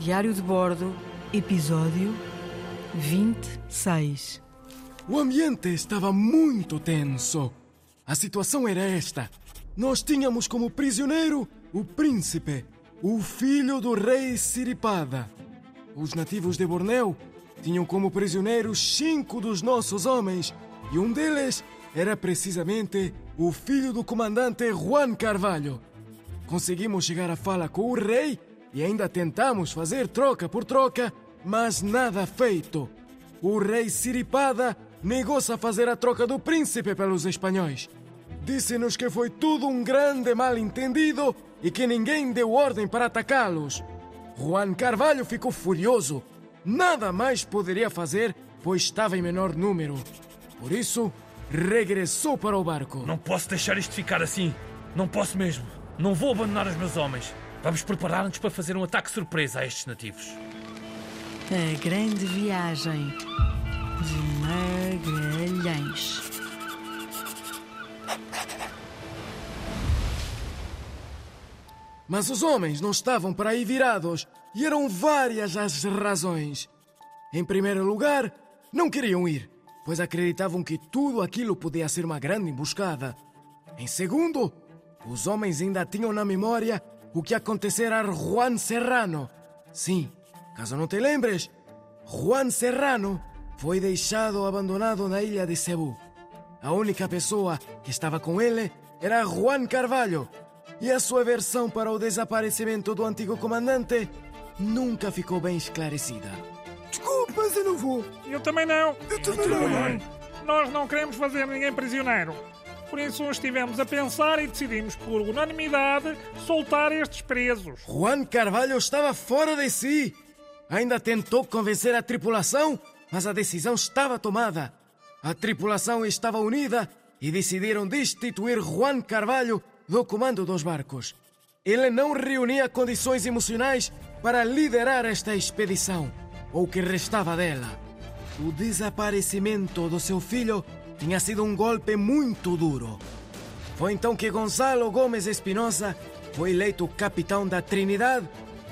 Diário de Bordo, episódio 26. O ambiente estava muito tenso. A situação era esta: nós tínhamos como prisioneiro o príncipe, o filho do rei Siripada. Os nativos de Bornéu tinham como prisioneiros cinco dos nossos homens e um deles era precisamente o filho do comandante Juan Carvalho. Conseguimos chegar à fala com o rei e ainda tentamos fazer troca por troca, mas nada feito. O rei Siripada negou-se a fazer a troca do príncipe pelos espanhóis. Disse-nos que foi tudo um grande mal-entendido e que ninguém deu ordem para atacá-los. Juan Carvalho ficou furioso. Nada mais poderia fazer, pois estava em menor número. Por isso, regressou para o barco. Não posso deixar isto ficar assim. Não posso mesmo. Não vou abandonar os meus homens. Vamos preparar-nos para fazer um ataque surpresa a estes nativos. A grande viagem de Magalhães. Mas os homens não estavam para aí virados e eram várias as razões. Em primeiro lugar, não queriam ir, pois acreditavam que tudo aquilo podia ser uma grande emboscada. Em segundo, os homens ainda tinham na memória o que acontecera a Juan Serrano. Sim, caso não te lembres, Juan Serrano foi deixado abandonado na ilha de Cebu. A única pessoa que estava com ele era Juan Carvalho, e a sua versão para o desaparecimento do antigo comandante nunca ficou bem esclarecida. Desculpe, mas eu não vou. Eu também não. Eu também não. Nós não queremos fazer ninguém prisioneiro. Por isso estivemos a pensar e decidimos, por unanimidade, soltar estes presos. Juan Carvalho estava fora de si. Ainda tentou convencer a tripulação, mas a decisão estava tomada. A tripulação estava unida e decidiram destituir Juan Carvalho do comando dos barcos. Ele não reunia condições emocionais para liderar esta expedição, ou o que restava dela. O desaparecimento do seu filho tinha sido um golpe muito duro. Foi então que Gonzalo Gomes Espinosa foi eleito capitão da Trinidad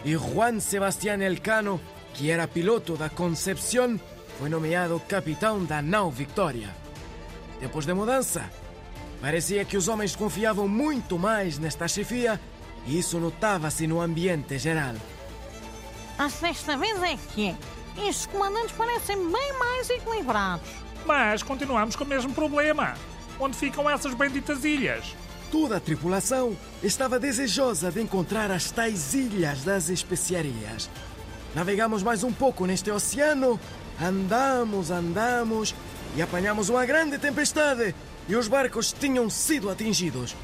e Juan Sebastián Elcano, que era piloto da Concepción, foi nomeado capitão da nau Victoria. Depois da mudança, parecia que os homens confiavam muito mais nesta chefia e isso notava-se no ambiente geral. A sexta vez é que estes comandantes parecem bem mais equilibrados. Mas continuamos com o mesmo problema. Onde ficam essas benditas ilhas? Toda a tripulação estava desejosa de encontrar as tais ilhas das especiarias. Navegamos mais um pouco neste oceano, andamos, andamos e apanhamos uma grande tempestade e os barcos tinham sido atingidos.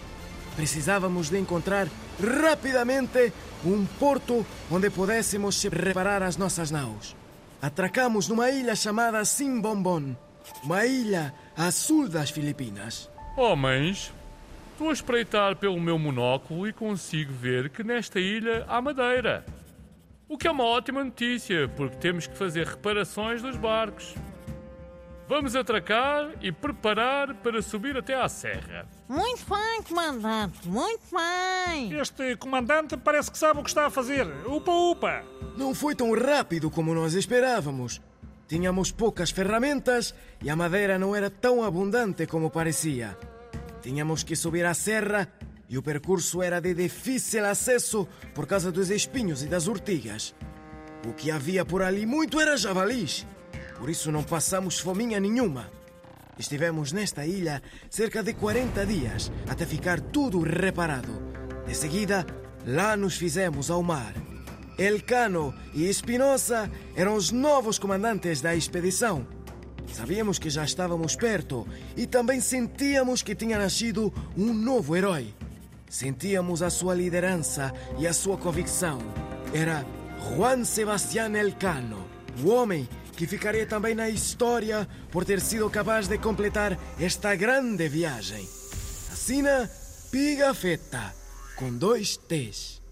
Precisávamos de encontrar rapidamente um porto onde pudéssemos reparar as nossas naus. Atracamos numa ilha chamada Simbombon, uma ilha a sul das Filipinas. Homens, estou a espreitar pelo meu monóculo e consigo ver que nesta ilha há madeira. O que é uma ótima notícia, porque temos que fazer reparações dos barcos. Vamos atracar e preparar para subir até à serra. Muito bem, comandante, muito bem. Este comandante parece que sabe o que está a fazer. Upa, upa. Não foi tão rápido como nós esperávamos. Tínhamos poucas ferramentas e a madeira não era tão abundante como parecia. Tínhamos que subir a serra e o percurso era de difícil acesso por causa dos espinhos e das urtigas. O que havia por ali muito era javalis. Por isso não passamos fominha nenhuma. Estivemos nesta ilha cerca de 40 dias até ficar tudo reparado. De seguida, lá nos fizemos ao mar. Elcano e Espinosa eram os novos comandantes da expedição. Sabíamos que já estávamos perto e também sentíamos que tinha nascido um novo herói. Sentíamos a sua liderança e a sua convicção. Era Juan Sebastián Elcano, o homem que ficaria também na história por ter sido capaz de completar esta grande viagem. Assina Pigafetta, com dois T's.